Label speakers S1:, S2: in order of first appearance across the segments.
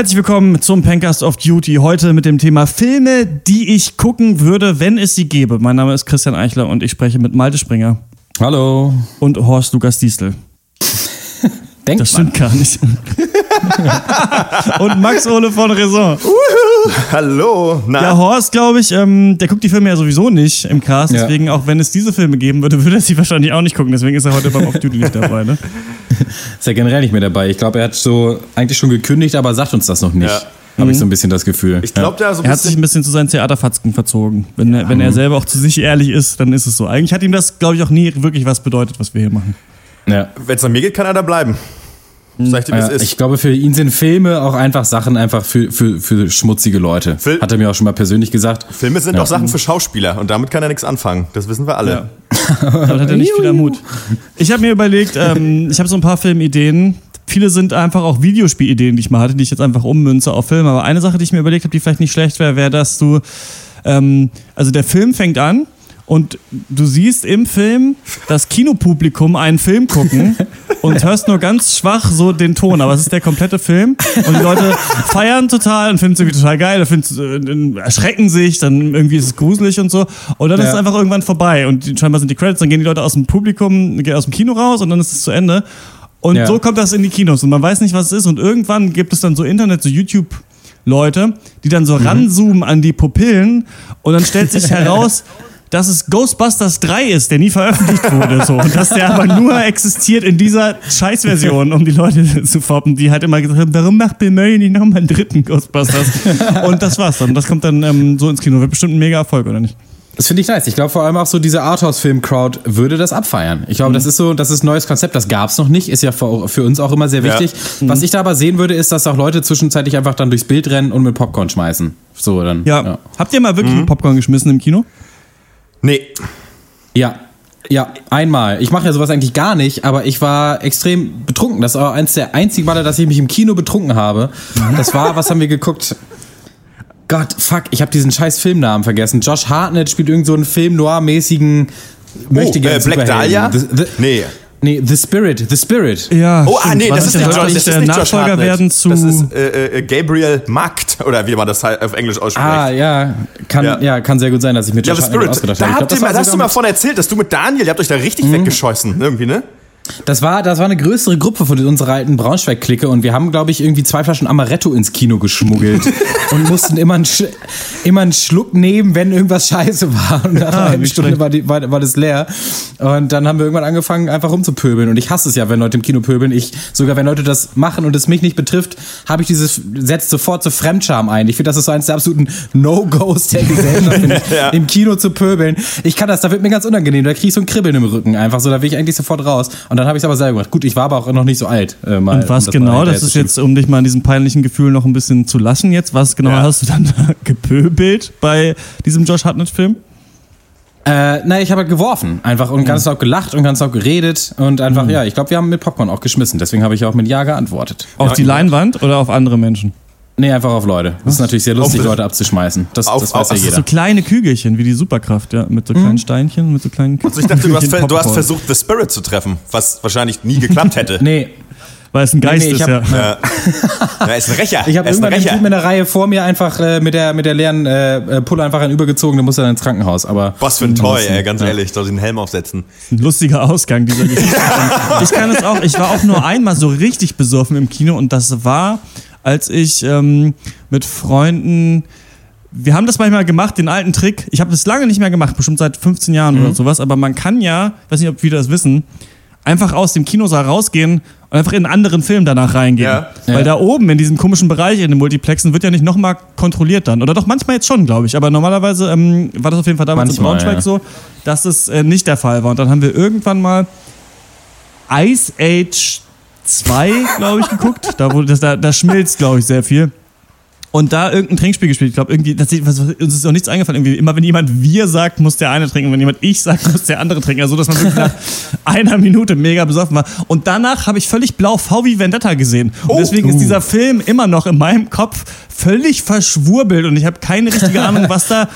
S1: Herzlich willkommen zum Pencast of Duty. Heute mit dem Thema Filme, die ich gucken würde, wenn es sie gäbe. Mein Name ist Christian Eichler und ich spreche mit Malte Springer
S2: Hallo.
S1: und Horst Lukas Diestel.
S2: Denkt
S1: Das stimmt gar nicht. und Max Ole von Raison.
S3: Hallo. Na,
S1: Ja, Horst, glaube ich, ähm, der guckt die Filme ja sowieso nicht im Cast.
S2: Ja.
S1: Deswegen, auch wenn es diese Filme geben würde, würde er sie wahrscheinlich auch nicht gucken. Deswegen ist er heute beim Off Duty nicht dabei. Ne?
S2: Ist ja generell nicht mehr dabei. Ich glaube, er hat so eigentlich schon gekündigt, aber sagt uns das noch nicht.
S3: Ja.
S2: Habe ich so ein bisschen das Gefühl.
S3: ich glaube, da so
S1: Er hat sich ein
S3: bisschen.
S1: bisschen zu seinen Theaterfatzken verzogen. Wenn, er, wenn er selber auch zu sich ehrlich ist, dann ist es so. Eigentlich hat ihm das, glaube ich, auch nie wirklich was bedeutet, was wir hier machen.
S2: ja.
S3: Wenn es an mir geht, kann er da bleiben. Sag ich dir, wie
S2: Ja,
S3: es ist.
S2: ich glaube, für ihn sind Filme auch einfach Sachen einfach für, für, für schmutzige Leute.
S3: Fil-
S2: Hat er mir auch schon mal persönlich gesagt.
S3: Filme sind
S2: Ja.
S3: auch Sachen für Schauspieler und damit kann er nichts anfangen. Das wissen wir alle.
S1: Damit hat er nicht viel Mut. Ich habe mir überlegt, ähm, ich habe so ein paar Filmideen. Viele sind einfach auch Videospielideen, die ich mal hatte, die ich jetzt einfach ummünze auf Filme. Aber eine Sache, die ich mir überlegt habe, die vielleicht nicht schlecht wäre, wäre, dass du, ähm, also der Film fängt an und du siehst im Film das Kinopublikum einen Film gucken und hörst nur ganz schwach so den Ton, aber es ist der komplette Film und die Leute feiern total und finden es irgendwie total geil, finden, äh, erschrecken sich, dann irgendwie ist es gruselig und so. Und dann ist
S2: Ja.
S1: es einfach irgendwann vorbei. Und scheinbar sind die Credits, dann gehen die Leute aus dem Publikum, gehen aus dem Kino raus und dann ist es zu Ende. Und
S2: Ja.
S1: so kommt das in die Kinos und man weiß nicht, was es ist. Und irgendwann gibt es dann so Internet, so YouTube Leute, die dann so ranzoomen an die Pupillen und dann stellt sich heraus, dass es Ghostbusters 3 ist, der nie veröffentlicht wurde. So. Und dass der aber nur existiert in dieser Scheißversion, um die Leute zu foppen, die halt immer gesagt haben, warum macht Bill Murray nicht nochmal einen dritten Ghostbusters? Und das war's dann. Das kommt dann ähm, so ins Kino. Wird bestimmt ein mega Erfolg, oder nicht?
S2: Das finde ich nice. Ich glaube vor allem auch so diese Arthouse-Film-Crowd würde das abfeiern. Ich glaube, das ist so, das ist ein neues Konzept. Das gab's noch nicht. Ist ja für, für uns auch immer sehr
S3: Ja.
S2: wichtig. Was ich da aber sehen würde, ist, dass auch Leute zwischenzeitlich einfach dann durchs Bild rennen und mit Popcorn schmeißen. So dann.
S1: Ja. Habt ihr mal wirklich Popcorn geschmissen im Kino?
S3: Nee.
S2: Ja. Ja, einmal. Ich mache ja sowas eigentlich gar nicht, aber ich war extrem betrunken. Das war eins der einzigen Male, dass ich mich im Kino betrunken habe. Das war, was haben wir geguckt? Gott, fuck, ich habe diesen scheiß Filmnamen vergessen. Josh Hartnett spielt irgend so einen Film-Noir-mäßigen möchte
S3: oh,
S2: gerne
S3: äh, Black Dahlia?
S2: The, the,
S3: Nee.
S2: Nee, The Spirit, The Spirit.
S1: Ja.
S3: Oh, ah, nee, das ist
S1: der
S3: nicht
S1: nicht
S3: das ist
S1: der
S3: nicht
S1: Nachfolger werden zu.
S3: Das ist äh, äh, Gabriel Markt, oder wie man das auf Englisch ausspricht.
S2: Ah, ja, kann, ja.
S3: Ja.
S2: kann sehr gut sein, dass ich mit
S3: ja,
S2: Josh
S3: The
S2: Hartnett
S3: Spirit.
S2: ausgedacht
S3: Da
S2: habe. Ich glaub,
S3: habt ihr
S2: das
S3: mal, da hast du mal von erzählt, dass du mit Daniel, ihr habt euch da richtig weggeschossen, irgendwie, ne?
S2: Das war, das war eine größere Gruppe von unserer alten Braunschweig-Clique und wir haben, glaube ich, irgendwie zwei Flaschen Amaretto ins Kino geschmuggelt und mussten immer einen, Sch immer einen Schluck nehmen, wenn irgendwas scheiße war. Und nach einer halben
S1: nicht
S2: Stunde war, die, war, war das leer. Und dann haben wir irgendwann angefangen, einfach rumzupöbeln. Und ich hasse es ja, wenn Leute im Kino pöbeln. Ich, sogar wenn Leute das machen und es mich nicht betrifft, habe ich dieses, setzt sofort zur Fremdscham ein. Ich finde, das ist so eines der absoluten No-Gos der Gesellschaft,
S3: Ja.
S2: im Kino zu pöbeln. Ich kann das, da wird mir ganz unangenehm. Da kriege ich so ein Kribbeln im Rücken einfach so. Da will ich eigentlich sofort raus. Und dann habe ich es aber selber gemacht. Gut, ich war aber auch noch nicht so alt. Äh, mal,
S1: Und was
S2: um
S1: genau, das ist jetzt, um dich mal an diesem peinlichen Gefühl noch ein bisschen zu lassen jetzt, was genau
S3: Ja.
S1: hast du dann da gepöbelt bei diesem Josh Hartnett-Film?
S2: Äh, nein, ich habe halt geworfen. Einfach und ganz laut gelacht und ganz laut geredet. Und einfach, ja, ich glaube, wir haben mit Popcorn auch geschmissen. Deswegen habe ich auch mit Ja geantwortet.
S1: Auf die Leinwand oder auf andere Menschen?
S2: Nee, einfach auf Leute. Das ist natürlich sehr lustig,
S3: Auf-
S2: Leute abzuschmeißen. Das,
S3: auf-
S2: das weiß
S3: auf-
S2: ja jeder.
S1: So kleine Kügelchen, wie die Superkraft, ja, mit so kleinen Steinchen, mit so kleinen
S3: Also ich dachte, du hast,
S1: Kügelchen
S3: du hast versucht, The Spirit zu treffen, was wahrscheinlich nie geklappt hätte.
S2: Nee,
S1: Weil es ein Geist
S2: nee, ich
S1: ist,
S2: hab-
S1: ja.
S3: Er ist ein Rächer.
S2: ich habe
S3: er
S2: irgendwann
S3: Rächer.
S2: Typen in der Reihe vor mir einfach äh, mit, der, mit der leeren äh, äh, Pulle einfach einen übergezogen, der musste dann ins Krankenhaus. Aber
S3: Was für ein Toy, ey, ganz ehrlich. Soll den Helm aufsetzen.
S1: Ein lustiger Ausgang dieser Geschichte. Ich kann es auch, ich war auch nur einmal so richtig besoffen im Kino und das war, als ich ähm, mit Freunden. Wir haben das manchmal gemacht, den alten Trick. Ich habe das lange nicht mehr gemacht, bestimmt seit 15 Jahren oder sowas, aber man kann ja, weiß nicht, ob wir das wissen, einfach aus dem Kinosaal rausgehen und einfach in einen anderen Film danach reingehen.
S3: Ja.
S1: Weil
S2: Ja.
S1: da oben in diesem komischen Bereich in den Multiplexen wird ja nicht nochmal kontrolliert dann. Oder doch manchmal jetzt schon, glaube ich. Aber normalerweise ähm, war das auf jeden Fall damals
S2: Manchmal,
S1: in Braunschweig
S2: ja.
S1: so, dass es äh, nicht der Fall war. Und dann haben wir irgendwann mal Ice Age 2, glaube ich, geguckt. Da, wurde das, da, da schmilzt, glaube ich, sehr viel. Und da irgendein Trinkspiel gespielt. Ich glaube, irgendwie, das, was, uns ist auch nichts eingefallen. Irgendwie, immer wenn jemand wir sagt, muss der eine trinken. Wenn jemand ich sagt, muss der andere trinken. Also, dass man wirklich nach einer Minute mega besoffen war. Und danach habe ich völlig blau V wie Vendetta gesehen. Und deswegen ist dieser Film immer noch in meinem Kopf völlig verschwurbelt. Und ich habe keine richtige Ahnung, was da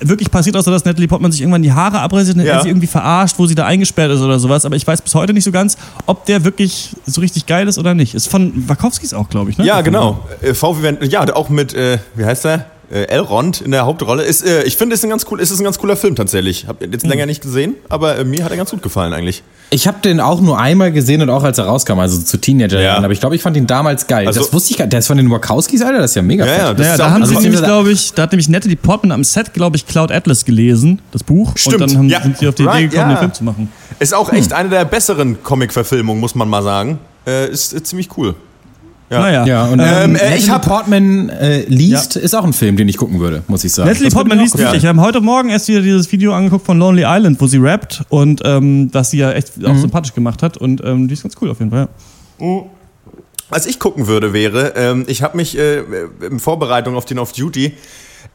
S1: wirklich passiert, außer dass Natalie Portman sich irgendwann die Haare abrasiert und
S3: Ja.
S1: er sie irgendwie verarscht, wo sie da eingesperrt ist oder sowas. Aber ich weiß bis heute nicht so ganz, ob der wirklich so richtig geil ist oder nicht. Ist von Wachowskis auch, glaube ich, ne?
S3: Ja, genau. Äh, VW ja, auch mit, äh, wie heißt er? Äh, Elrond in der Hauptrolle. Ist, äh, ich finde, ist ein ganz cool, ist ein ganz cooler Film tatsächlich. Hab jetzt länger nicht gesehen, aber äh, mir hat er ganz gut gefallen eigentlich.
S2: Ich habe den auch nur einmal gesehen und auch als er rauskam, also zu Teenagerjahren.
S3: Ja.
S2: Aber ich glaube, ich fand ihn damals geil.
S3: Also-
S2: das wusste ich gar Der ist von den Wachowskis, Alter. Das ist ja mega
S3: Ja,
S2: fett.
S3: ja, das
S1: Naja,
S3: ist
S1: da
S3: auch-
S1: haben
S3: also-
S1: sie nämlich, glaube ich, da hat nämlich Natalie Portman am Set, glaube ich, Cloud Atlas gelesen, das Buch.
S3: Stimmt,
S1: Und dann haben,
S3: ja.
S1: sind sie auf die Idee
S3: Right,
S1: gekommen,
S3: ja.
S1: den Film zu machen.
S3: Ist auch
S1: Hm.
S3: echt eine der besseren Comic-Verfilmungen, muss man mal sagen. Äh, ist, äh, ziemlich cool. Ja.
S1: Naja.
S2: Ja, und
S3: Ähm,
S2: ähm,
S3: äh, ich hab-
S2: Portman äh, liest, ist auch ein Film, den ich gucken würde, muss ich sagen.
S1: Natalie
S2: Das
S1: Portman liest wirklich.
S3: Ja.
S1: Wir haben heute Morgen erst wieder dieses Video angeguckt von Lonely Island, wo sie rappt und ähm, das sie ja echt auch sympathisch gemacht hat. Und ähm, die ist ganz cool auf jeden Fall. Ja.
S3: Was ich gucken würde, wäre, ähm, ich habe mich äh, in Vorbereitung auf den Off-Duty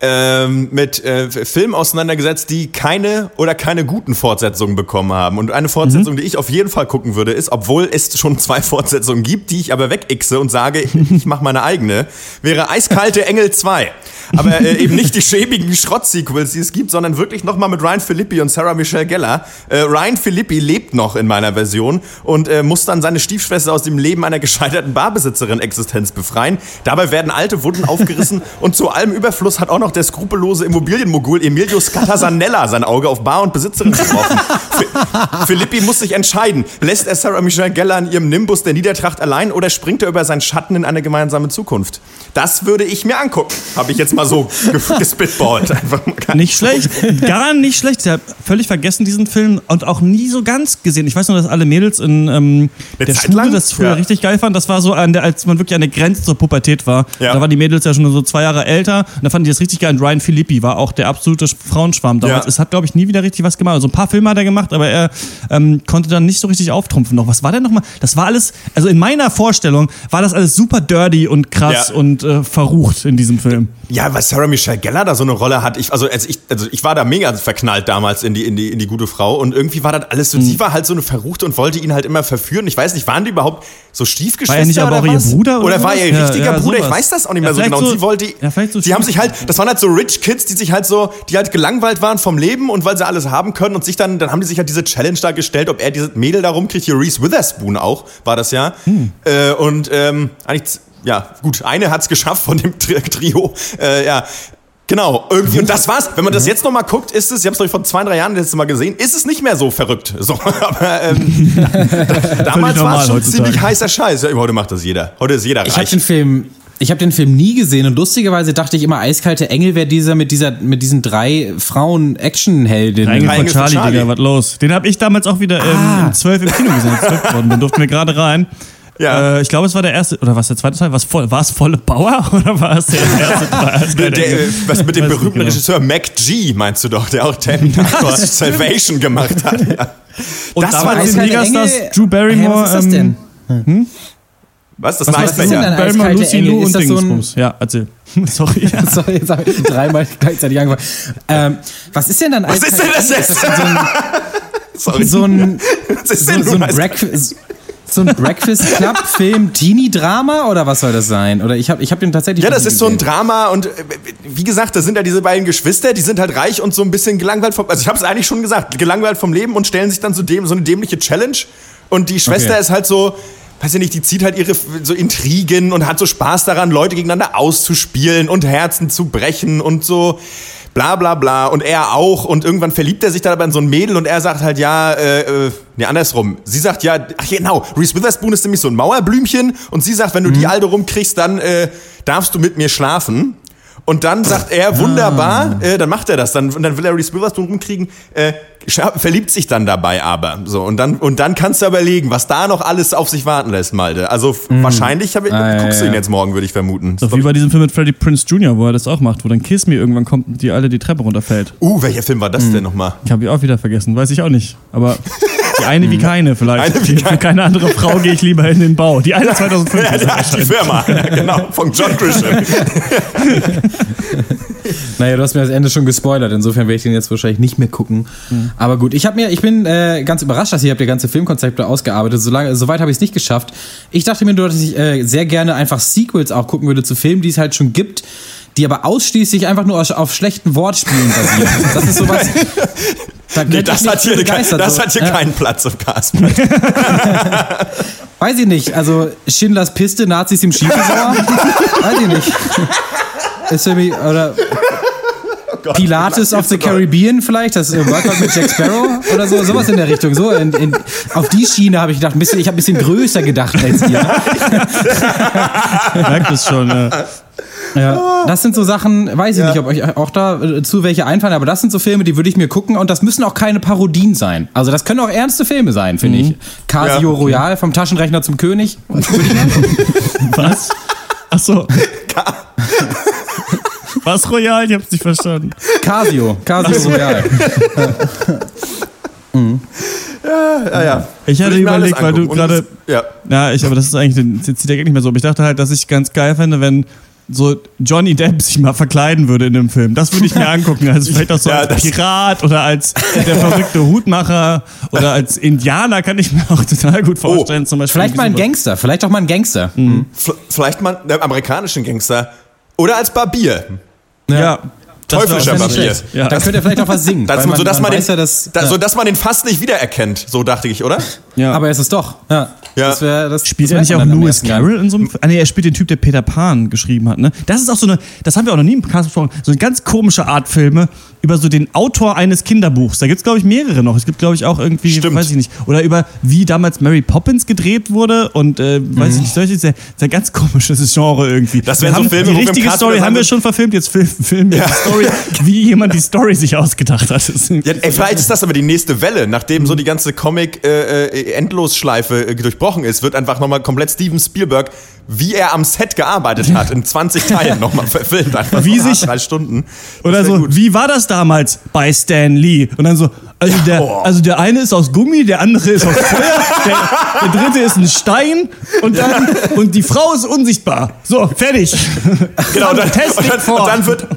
S3: ähm, mit äh, Filmen auseinandergesetzt, die keine oder keine guten Fortsetzungen bekommen haben. Und eine Fortsetzung, die ich auf jeden Fall gucken würde, ist, obwohl es schon zwei Fortsetzungen gibt, die ich aber wegixe und sage, ich mache meine eigene, wäre Eiskalte Engel 2. Aber äh, eben nicht die schäbigen Schrott-Sequels, die es gibt, sondern wirklich nochmal mit Ryan Philippi und Sarah Michelle Gellar. Äh, Ryan Philippi lebt noch in meiner Version und äh, muss dann seine Stiefschwester aus dem Leben einer gescheiterten Barbesitzerin-Existenz befreien. Dabei werden alte Wunden aufgerissen und zu allem Überfluss hat auch noch der skrupellose Immobilienmogul Emilio Scatasanella sein Auge auf Bar und Besitzerin geworfen. Philippi muss sich entscheiden. Lässt er Sarah Michelle Gellar in ihrem Nimbus der Niedertracht allein oder springt er über seinen Schatten in eine gemeinsame Zukunft? Das würde ich mir angucken. Habe ich jetzt mal so ge- gespitballt. Einfach mal
S1: Nicht schlecht, gar nicht schlecht. Ich habe völlig vergessen diesen Film und auch nie so ganz gesehen. Ich weiß nur, dass alle Mädels in ähm, der
S3: Zeit
S1: Schule
S3: lang?
S1: das früher
S3: Ja.
S1: richtig geil fanden. Das war so, an der, als man wirklich an der Grenze zur Pubertät war.
S3: Ja.
S1: Da waren die Mädels ja schon so zwei Jahre älter und da fanden die das richtig geil. Und Ryan Philippi war auch der absolute Frauenschwarm damals.
S3: Ja.
S1: Es hat, glaube ich, nie wieder richtig was gemacht. Also ein paar Filme hat er gemacht, aber er ähm, konnte dann nicht so richtig auftrumpfen noch. Was war denn nochmal? Das war alles, also in meiner Vorstellung war das alles super dirty und krass
S3: Ja.
S1: und äh, verrucht in diesem Film.
S3: Ja, weil Sarah Michelle Gellar da so eine Rolle hat. Ich, also, als ich, also ich war da mega verknallt damals in die, in die, in die gute Frau und irgendwie war das alles so,
S1: Mhm.
S3: sie war halt so eine Verruchte und wollte ihn halt immer verführen. Ich weiß nicht, waren die überhaupt so Stiefgeschwister
S1: War er nicht aber
S3: oder
S1: auch ihr
S3: was?
S1: Bruder oder
S3: Oder war
S1: sowas?
S3: ihr richtiger
S1: ja,
S3: Bruder? Ich
S1: sowas.
S3: weiß das auch nicht mehr so genau. Sie wollte,
S1: ja, so
S3: die haben sich halt, das waren halt so Rich Kids, die sich halt so, die halt gelangweilt waren vom Leben und weil sie alles haben können und sich dann, dann haben die sich halt diese Challenge da gestellt, ob er dieses Mädel da rumkriegt, hier Reese Witherspoon auch, war das ja.
S1: Hm.
S3: Äh, und ähm, eigentlich, ja, gut, eine hat's geschafft von dem Tri Trio. Äh, ja. Genau, irgendwie, und das war's. Wenn man das jetzt nochmal guckt, ist es, ich habe es glaube ich vor zwei, drei Jahren das letzte Mal gesehen, ist es nicht mehr so verrückt. So, aber ähm, da, damals war es schon
S1: heutzutage.
S3: ziemlich heißer Scheiß. Ja, heute macht das jeder. Heute ist jeder
S2: Ich habe
S3: reich.
S2: den Film, ich habe den Film nie gesehen und lustigerweise dachte ich immer, eiskalte Engel wäre dieser mit dieser mit diesen drei Frauen Actionheldinnen.
S1: Engel
S3: Engel
S1: von
S3: von
S1: Charlie,
S3: Charlie.
S1: Digga, was los? Den habe ich damals auch wieder ähm,
S2: Ah.
S1: im 12 im Kino gesehen. als 12 geworden. Den durften wir gerade rein.
S3: Ja.
S1: Äh, ich glaube, es war der erste, oder was der zweite Teil? War's voll, war es volle Bauer oder war es der erste Teil?
S3: Der, äh, was mit dem berühmten
S1: genau.
S3: Regisseur Mac G, meinst du doch, der auch Terminator Salvation gemacht hat. Ja.
S1: Und
S3: das
S1: da
S3: war
S1: den
S2: Eiskalte
S1: Megastars
S2: Engel-
S1: Drew Barrymore.
S2: Hä, was ist das
S1: ähm,
S2: denn?
S3: Was? Das
S2: Was ist denn?
S1: Barrymore,
S2: Eiskalte
S1: Lucy
S2: Engel,
S1: Lou und
S2: das so ein-
S1: Dingsbums. Ja, erzähl. Sorry. Ja.
S2: Sorry, jetzt habe ich dreimal gleichzeitig angefangen. Ähm, was ist denn dann
S3: Was ist denn das jetzt?
S2: So ein,
S3: Was ist
S2: so,
S3: denn
S2: so,
S3: nun
S2: ein Breakfast, so ein Breakfast Club Film Teenie Drama oder was soll das sein? Oder ich habe ich hab den tatsächlich
S3: Ja, das ist so ein
S2: gesehen.
S3: Drama und äh, wie gesagt, da sind ja diese beiden Geschwister, die sind halt reich und so ein bisschen gelangweilt vom, also ich habe es eigentlich schon gesagt, gelangweilt vom Leben und stellen sich dann so, dem, so eine dämliche Challenge und die Schwester
S2: Okay.
S3: ist halt so, weiß ich nicht, die zieht halt ihre so Intrigen und hat so Spaß daran, Leute gegeneinander auszuspielen und Herzen zu brechen und so bla bla bla und er auch und irgendwann verliebt er sich dann aber in so ein Mädel und er sagt halt ja, äh, äh, nee, andersrum. Sie sagt ja, ach genau, Reese Witherspoon ist nämlich so ein Mauerblümchen und sie sagt, wenn du die Alte rumkriegst, dann äh, darfst du mit mir schlafen. Und dann sagt er, wunderbar, äh, dann macht er das. Dann, dann will er Reese Witherspoon rumkriegen, äh, verliebt sich dann dabei aber. So, und dann, und dann kannst du überlegen, was da noch alles auf sich warten lässt, Malte. Also f- wahrscheinlich hab ich,
S2: Ah, ja,
S3: guckst du ihn
S2: ja.
S3: jetzt morgen, würde ich vermuten.
S1: So wie bei diesem Film mit Freddie Prince Jr., wo er das auch macht, wo dann Kiss Me irgendwann kommt und die alle die Treppe runterfällt.
S3: Uh, welcher Film war das denn nochmal?
S1: Ich habe ihn auch wieder vergessen, weiß ich auch nicht. Aber die eine wie keine vielleicht.
S3: Eine wie
S1: Für
S3: keine.
S1: keine andere Frau gehe ich lieber in den Bau. Die eine 2005
S3: Ja,
S1: ist
S3: ja, die Firma, ja, genau, von John Grisham.
S2: Naja, du hast mir das Ende schon gespoilert, insofern werde ich den jetzt wahrscheinlich nicht mehr gucken. Aber gut, ich habe mir, ich bin äh, ganz überrascht, dass ihr habt ihr ganze Filmkonzepte ausgearbeitet. Solange, soweit habe ich es nicht geschafft. Ich dachte mir nur, dass ich äh, sehr gerne einfach Sequels auch gucken würde zu Filmen, die es halt schon gibt, die aber ausschließlich einfach nur auf, auf schlechten Wortspielen basieren. Das ist sowas. Da
S3: Nee, das hat hier, kein, das
S2: so.
S3: hat hier
S2: Ja.
S3: keinen Platz im Castbrett.
S2: Weiß ich nicht. Also Schindlers Piste, Nazis im Skiresort? Weiß ich nicht. Ist für mich, oder
S3: Oh
S2: Pilates of the Caribbean vielleicht, das äh, Workout mit Jack Sparrow oder so, sowas in der Richtung. So in, in, auf die Schiene habe ich gedacht, ein bisschen, ich habe ein bisschen größer gedacht als ihr.
S1: Merkt es schon. Ja.
S2: Ja, das sind so Sachen, weiß ich nicht, ob euch auch da äh, zu welche einfallen, aber das sind so Filme, die würde ich mir gucken und das müssen auch keine Parodien sein. Also das können auch ernste Filme sein, finde ich. Casio
S3: Ja, okay.
S2: Royal vom Taschenrechner zum König.
S1: Was? Ach so. Was Royal? Ich hab's nicht verstanden.
S2: Casio, Casio Royal.
S3: Ja, ja.
S1: Ich hatte
S3: alles
S1: überlegt, weil du gerade.
S3: das- Ja.
S1: Ja, ich, aber das ist eigentlich jetzt zieht der Gag nicht mehr so. Aber ich dachte halt, dass ich ganz geil fände, wenn so Johnny Depp sich mal verkleiden würde in dem Film. Das würde ich mir angucken. Also vielleicht auch so
S3: Ja,
S1: als
S3: das-
S1: Pirat oder als der verrückte Hutmacher oder als Indianer kann ich mir auch total gut vorstellen. zum Beispiel
S2: Vielleicht mal ein. Gangster, vielleicht auch mal ein Gangster.
S3: V- Vielleicht mal einen amerikanischen Gangster. Oder als Barbier.
S1: Ja. das
S3: Teuflischer
S1: schlecht. Ja.
S2: Dann könnte er vielleicht auch was singen.
S3: Das,
S2: weil
S3: so, dass man, den,
S2: ja, dass,
S3: da,
S2: ja.
S3: so, dass man den fast nicht wiedererkennt. So dachte ich, oder?
S1: ja.
S2: Aber er ist es doch. Ja.
S3: Ja.
S2: Das wär, das,
S1: Spielt
S2: das
S1: er nicht auch Lewis. Carroll in so einem Film? Ah, nee, er spielt den Typ, der Peter Pan geschrieben hat, ne? Das ist auch so eine, das haben wir auch noch nie im Cast besprochen, so eine ganz komische Art Filme über so den Autor eines Kinderbuchs. Da gibt's glaube ich, mehrere noch. Es gibt, glaube ich, auch irgendwie,
S3: Stimmt.
S1: weiß ich nicht, oder über wie damals Mary Poppins gedreht wurde und, äh, weiß ich nicht, solche, sehr, sehr ganz komisches Genre irgendwie.
S3: Das wären so Filme,
S1: Die
S3: wo wir im
S1: richtige
S3: Cast
S1: Story haben wir schon verfilmt, jetzt film, filmen wir die Story, wie jemand die Story sich ausgedacht hat. Ist
S3: Ja, ey, vielleicht ist das aber die nächste Welle. Nachdem so die ganze Comic-Endlosschleife äh, durchbrochen ist, wird einfach nochmal komplett Steven Spielberg, wie er am Set gearbeitet hat, in 20 Teilen nochmal verfilmt. Einfach
S1: Wie
S3: so
S1: sich-
S3: drei Stunden. Das
S1: Oder so,
S3: gut.
S1: wie war das damals bei Stan Lee? Und dann so, also, der,
S3: boah.
S1: also der eine ist aus Gummi, der andere ist aus Feuer, der, der dritte ist ein Stein und dann und die Frau ist unsichtbar. So, fertig.
S3: Genau, und dann,
S1: Test
S3: und dann,
S1: vor.
S3: und dann wird.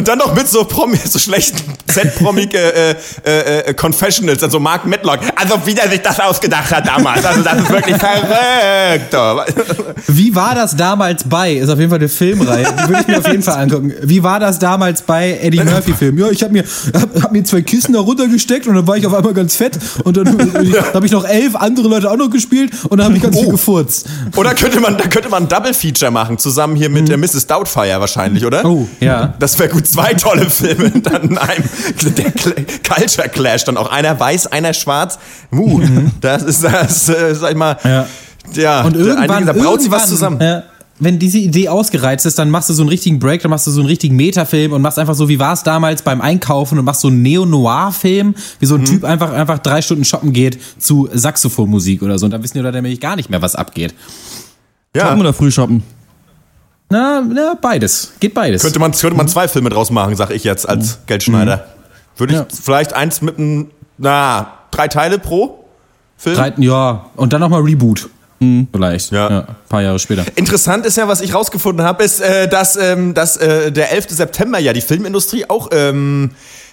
S3: Und dann noch mit so, Promi, so schlechten Z-Promik äh, äh, äh, Confessionals, also Mark Medlock. Also wie der sich das ausgedacht hat damals. Also das ist wirklich verrückt.
S2: Wie war das damals bei? Ist auf jeden Fall eine Filmreihe. Die würde ich mir auf jeden Fall angucken. Wie war das damals bei Eddie Murphy Film? Ja, ich habe mir, hab, hab mir zwei Kissen da runtergesteckt und dann war ich auf einmal ganz fett und dann habe ich noch elf andere Leute auch noch gespielt und dann habe ich ganz viel
S3: Oh.
S2: gefurzt.
S3: Oder könnte man, da könnte man ein Double-Feature machen, zusammen hier mit äh, Mrs. Doubtfire wahrscheinlich, oder?
S2: Oh, ja.
S3: Das wäre gut, zwei tolle Filme dann in einem. Der Culture Clash dann auch. Einer weiß, einer schwarz. Uh, das ist das, äh, sag ich mal.
S2: Ja.
S3: Ja,
S2: Und irgendwann,
S3: da braut sich was zusammen.
S2: Ja, wenn diese Idee ausgereizt ist, dann machst du so einen richtigen Break, dann machst du so einen richtigen Metafilm und machst einfach so, wie war es damals beim Einkaufen und machst so einen Neo-Noir-Film, wie
S3: Mhm.
S2: so ein Typ einfach, einfach drei Stunden shoppen geht zu Saxophonmusik oder so. Und dann wissen die Leute nämlich gar nicht mehr, was abgeht.
S3: Ja.
S1: Shoppen oder früh shoppen?
S2: Na, na, beides. Geht beides.
S3: Könnte man, könnte man zwei Filme draus machen, sag ich jetzt als Geldschneider. Würde ich
S2: Ja.
S3: vielleicht eins mit einem, na, drei Teile pro Film?
S2: Drei, ja, und dann nochmal Reboot. Vielleicht.
S3: Ja.
S2: Ein paar Jahre später.
S3: Interessant ist ja, was ich rausgefunden habe, ist, äh, dass, ähm, dass äh, der 11. September ja die Filmindustrie auch ähm,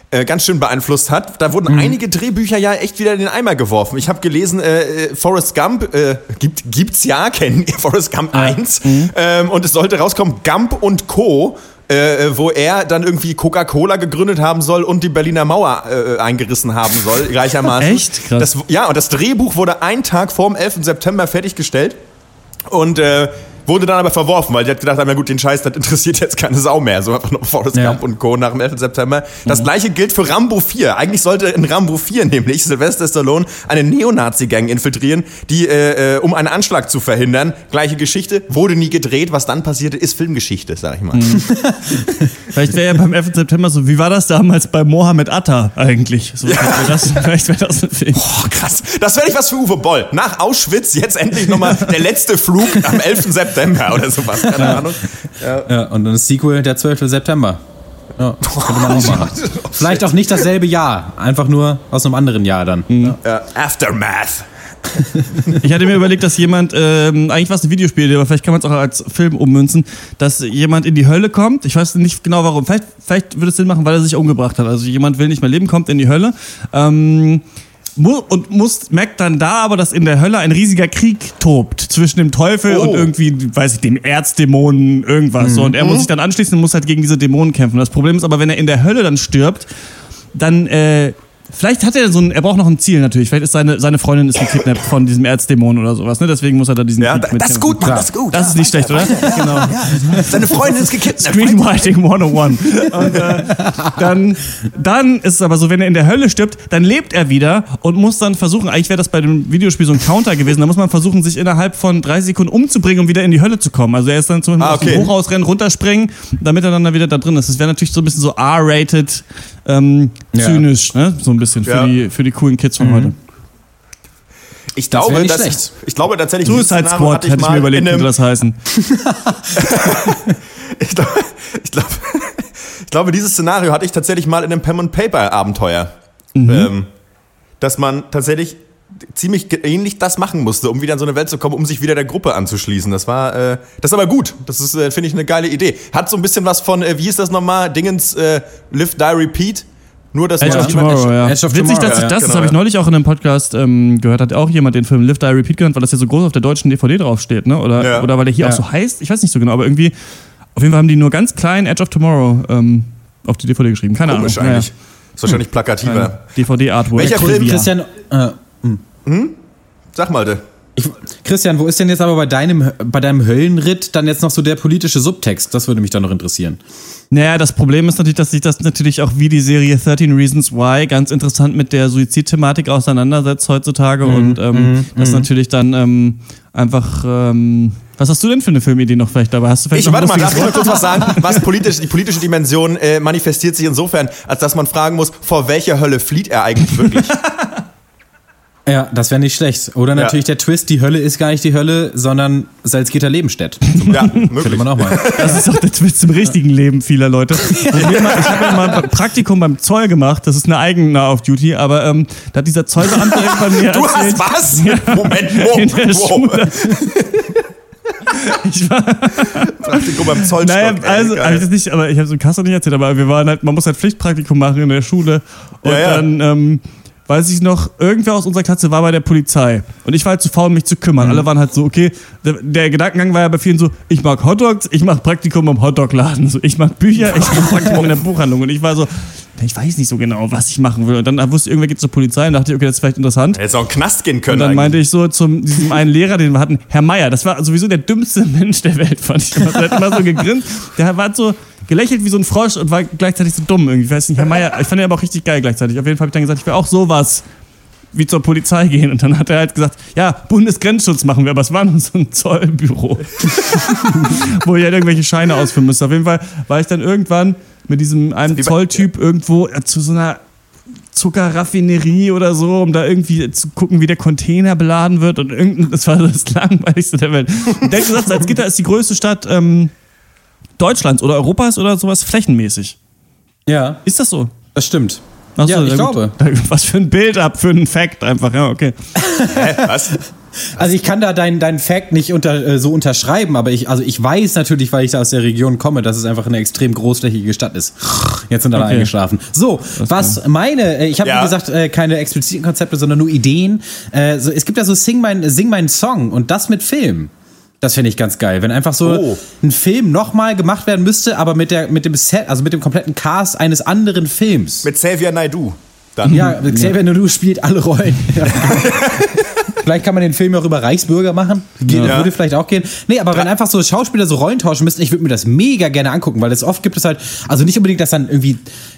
S3: äh, ganz schön beeinflusst hat. Da wurden einige Drehbücher ja echt wieder in den Eimer geworfen. Ich habe gelesen, äh, äh, Forrest Gump äh, gibt, gibt's ja, kennen Forrest Gump 1. Ähm, und es sollte rauskommen, Gump und Co., äh, wo er dann irgendwie Coca-Cola gegründet haben soll und die Berliner Mauer äh, eingerissen haben soll, gleichermaßen.
S1: Echt? Krass.
S3: Das, ja, und das Drehbuch wurde einen Tag vor dem 11. September fertiggestellt. Und äh, wurde dann aber verworfen, weil die hat gedacht ja gut, den Scheiß, das interessiert jetzt keine Sau mehr. So einfach noch Forrest
S2: Ja.
S3: Gump und Co. nach dem 11. September. Das gleiche gilt für Rambo 4. Eigentlich sollte in Rambo 4 nämlich Sylvester Stallone eine Neonazi-Gang infiltrieren, die, äh, äh, um einen Anschlag zu verhindern. Gleiche Geschichte, wurde nie gedreht. Was dann passierte, ist Filmgeschichte, sag ich mal.
S1: Vielleicht wäre ja beim 11. September so, wie war das damals bei Mohammed Atta eigentlich? So, vielleicht wäre das, vielleicht wär das ein Film.
S3: Oh, krass. Das wäre nicht was für Uwe Boll. Nach Auschwitz jetzt endlich nochmal der letzte Flug am 11. September oder sowas. Keine Ahnung.
S2: Ja, und dann das Sequel der 12. September. Ja, könnte man auch machen. Vielleicht auch nicht dasselbe Jahr, einfach nur aus einem anderen Jahr dann. Ja.
S3: Äh, Aftermath.
S1: Ich hatte mir überlegt, dass jemand, ähm, eigentlich war es ein Videospiel, aber vielleicht kann man es auch als Film ummünzen, dass jemand in die Hölle kommt. Ich weiß nicht genau warum. Vielleicht, vielleicht würde es Sinn machen, weil er sich umgebracht hat. Also jemand will nicht mehr leben, kommt in die Hölle. Ähm, und muss, merkt dann da aber, dass in der Hölle ein riesiger Krieg tobt zwischen dem Teufel
S3: Oh.
S1: und irgendwie, weiß ich, dem Erzdämonen, irgendwas. So. Und er muss sich dann anschließen und muss halt gegen diese Dämonen kämpfen. Das Problem ist aber, wenn er in der Hölle dann stirbt, dann, äh, Vielleicht hat er so ein, er braucht noch ein Ziel natürlich. Vielleicht ist seine, seine Freundin ist gekidnappt von diesem Erzdämon oder sowas, ne? Deswegen muss er da diesen
S3: Ja,
S1: Krieg
S3: das ist gut, Mann, das ist gut.
S1: Das ist nicht schlecht, oder? Genau.
S3: Seine Freundin ist gekidnappt.
S1: Screenwriting 101. Und äh, dann, dann ist es aber so, wenn er in der Hölle stirbt, dann lebt er wieder und muss dann versuchen, eigentlich wäre das bei dem Videospiel so ein Counter gewesen, da muss man versuchen, sich innerhalb von drei Sekunden umzubringen, um wieder in die Hölle zu kommen. Also er ist dann zum Beispiel
S3: Ah,
S1: aus dem
S3: okay.
S1: Hochhaus rennen, runterspringen, damit er dann da wieder da drin ist. Das wäre natürlich so ein bisschen so R-rated, ähm,
S2: Ja.
S1: zynisch, ne? So ein bisschen für,
S3: Ja.
S1: die, für die coolen Kids von heute.
S3: Ich glaube,
S2: wär nicht
S3: dass-
S2: schlecht.
S3: ich glaube tatsächlich,
S1: Suicide Squad
S3: hatte ich
S1: hätte ich
S3: mal
S1: mir überlegt,
S3: einem,
S1: das heißen.
S3: ich glaube, ich glaube, ich glaube, dieses Szenario hatte ich tatsächlich mal in einem Pen and Paper Abenteuer,
S1: Mhm.
S3: ähm, dass man tatsächlich ziemlich ähnlich das machen musste, um wieder in so eine Welt zu kommen, um sich wieder der Gruppe anzuschließen. Das war, äh, das ist aber gut. Das ist, äh, finde ich, eine geile Idee. Hat so ein bisschen was von, äh, wie hieß das nochmal? Dingens äh, Live, Die, Repeat. Nur, dass
S1: Edge
S3: man
S1: of
S3: jemand-
S1: Tomorrow, ja.
S2: Edge of
S1: Witzig, dass ich
S2: ja,
S1: das,
S3: genau,
S1: das habe ich
S3: ja.
S1: neulich auch in einem Podcast ähm, gehört, hat auch jemand den Film Live, Die, Repeat genannt, weil das ja so groß auf der deutschen DVD draufsteht, ne? Oder,
S3: Ja.
S1: oder weil der hier
S2: Ja.
S1: auch so heißt, ich weiß nicht so genau, aber irgendwie, auf jeden Fall haben die nur ganz klein Edge of Tomorrow ähm, auf die DVD geschrieben. Keine
S3: Komisch
S1: Ahnung.
S3: eigentlich. Ist wahrscheinlich plakativer.
S1: DVD-Artwork.
S3: Welcher Film-.
S2: Christian, äh,
S3: Sag mal, de.
S2: ich, Christian, wo ist denn jetzt aber bei deinem, bei deinem Höllenritt dann jetzt noch so der politische Subtext? Das würde mich dann noch interessieren.
S1: Naja, das Problem ist natürlich, dass sich das natürlich auch wie die Serie 13 Reasons Why ganz interessant mit der Suizidthematik auseinandersetzt heutzutage
S3: Mhm,
S1: und ähm, das natürlich dann ähm, einfach. Ähm, was hast du denn für eine Filmidee noch vielleicht dabei? Hast du vielleicht
S3: Ich,
S1: noch ein
S3: warte mal, darf ich mal kurz was sagen? Was politisch, die politische Dimension äh, manifestiert sich insofern, als dass man fragen muss, vor welcher Hölle flieht er eigentlich wirklich?
S2: Ja, das wäre nicht schlecht. Oder
S3: Ja.
S2: natürlich der Twist, die Hölle ist gar nicht die Hölle, sondern Salzgitter Lebenstedt.
S3: ja,
S2: Könnte
S3: möglich.
S2: man auch mal.
S1: Das ist auch der Twist im richtigen Leben vieler Leute. Mir mal, ich habe ja mal ein Praktikum beim Zoll gemacht, das ist eine eigene auf Duty, aber ähm, da hat dieser Zollbeamte irgendwann mir
S3: Du
S1: erzählt,
S3: hast was? Moment, wow,
S1: in der
S3: wow.
S1: Schule. Ich war,
S3: Praktikum beim Zollstock.
S1: naja, also habe ich das nicht, aber ich habe so Kasse nicht erzählt, aber wir waren halt, man muss halt Pflichtpraktikum machen in der Schule und
S3: Ja, ja.
S1: dann ähm, weiß ich noch, irgendwer aus unserer Klasse war bei der Polizei und ich war halt zu faul, mich zu kümmern. Alle waren halt so, okay, der, der Gedankengang war ja bei vielen so, ich mag Hotdogs, ich mache Praktikum im Hotdogladen, so, ich mag Bücher, ich mache Praktikum in der Buchhandlung. Und ich war so, ich weiß nicht so genau, was ich machen will. Und dann wusste ich, irgendwer geht zur Polizei und dachte ich, okay, das ist vielleicht interessant.
S3: Hätte auch in den Knast gehen können.
S1: Und dann
S3: eigentlich.
S1: meinte ich so zum diesem einen Lehrer, den wir hatten, Herr Meier, das war sowieso der dümmste Mensch der Welt, fand ich. Der hat immer so gegrinst. Der war so gelächelt wie so ein Frosch und war gleichzeitig so dumm irgendwie. Ich weiß nicht, Herr Meier, ich fand ihn aber auch richtig geil gleichzeitig. Auf jeden Fall habe ich dann gesagt, ich will auch sowas wie zur Polizei gehen. Und dann hat er halt gesagt, ja, Bundesgrenzschutz machen wir, aber es war nur so ein Zollbüro. Wo ich halt irgendwelche Scheine ausfüllen musste. Auf jeden Fall war ich dann irgendwann mit diesem einem Zolltyp irgendwo äh, zu so einer Zuckerraffinerie oder so, um da irgendwie zu gucken, wie der Container beladen wird und irgendein, das war das langweiligste der Welt. Und der gesagt, Salzgitter ist die größte Stadt ähm, Deutschlands oder Europas oder sowas flächenmäßig.
S2: Ja,
S1: Ist das so?
S2: das stimmt.
S1: Ach so,
S2: ja, ich
S1: gut.
S2: glaube.
S1: Was für ein Bild ab, für einen Fact einfach, ja, okay.
S3: Hä, was?
S2: Also ich kann da deinen deinen Fact nicht unter, äh, so unterschreiben, aber ich, also ich weiß natürlich, weil ich da aus der Region komme, dass es einfach eine extrem großflächige Stadt ist. Jetzt sind alle
S1: Okay.
S2: eingeschlafen. So, was meine, äh, ich habe
S3: Ja.
S2: wie gesagt äh, keine expliziten Konzepte, sondern nur Ideen. Äh, so, es gibt ja so Sing mein, Sing mein Song und das mit Film. Das finde ich ganz geil, wenn einfach so
S3: Oh.
S2: ein Film nochmal gemacht werden müsste, aber mit der mit dem Set, also mit dem kompletten Cast eines anderen Films.
S3: Mit Xavier Naidoo. Dann.
S2: Ja, Xavier Naidoo spielt alle Rollen. Ja. vielleicht kann man den Film ja auch über Reichsbürger machen. Geht,
S3: Ja.
S2: Würde vielleicht auch gehen. Nee, aber wenn einfach so Schauspieler so Rollen tauschen müssten, ich würde mir das mega gerne angucken, weil es oft gibt es halt, also nicht unbedingt, dass dann irgendwie